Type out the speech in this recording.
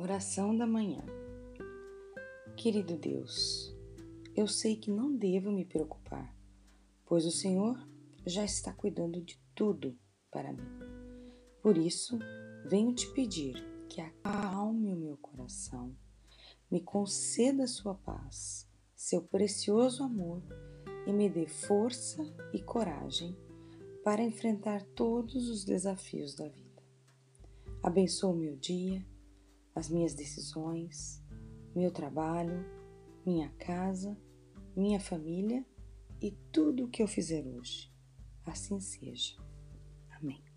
Oração da manhã. Querido Deus, eu sei que não devo me preocupar, pois o Senhor já está cuidando de tudo para mim. Por isso, venho te pedir que acalme o meu coração, me conceda sua paz, seu precioso amor e me dê força e coragem para enfrentar todos os desafios da vida. Abençoa o meu dia, as minhas decisões, meu trabalho, minha casa, minha família e tudo o que eu fizer hoje. Assim seja. Amém.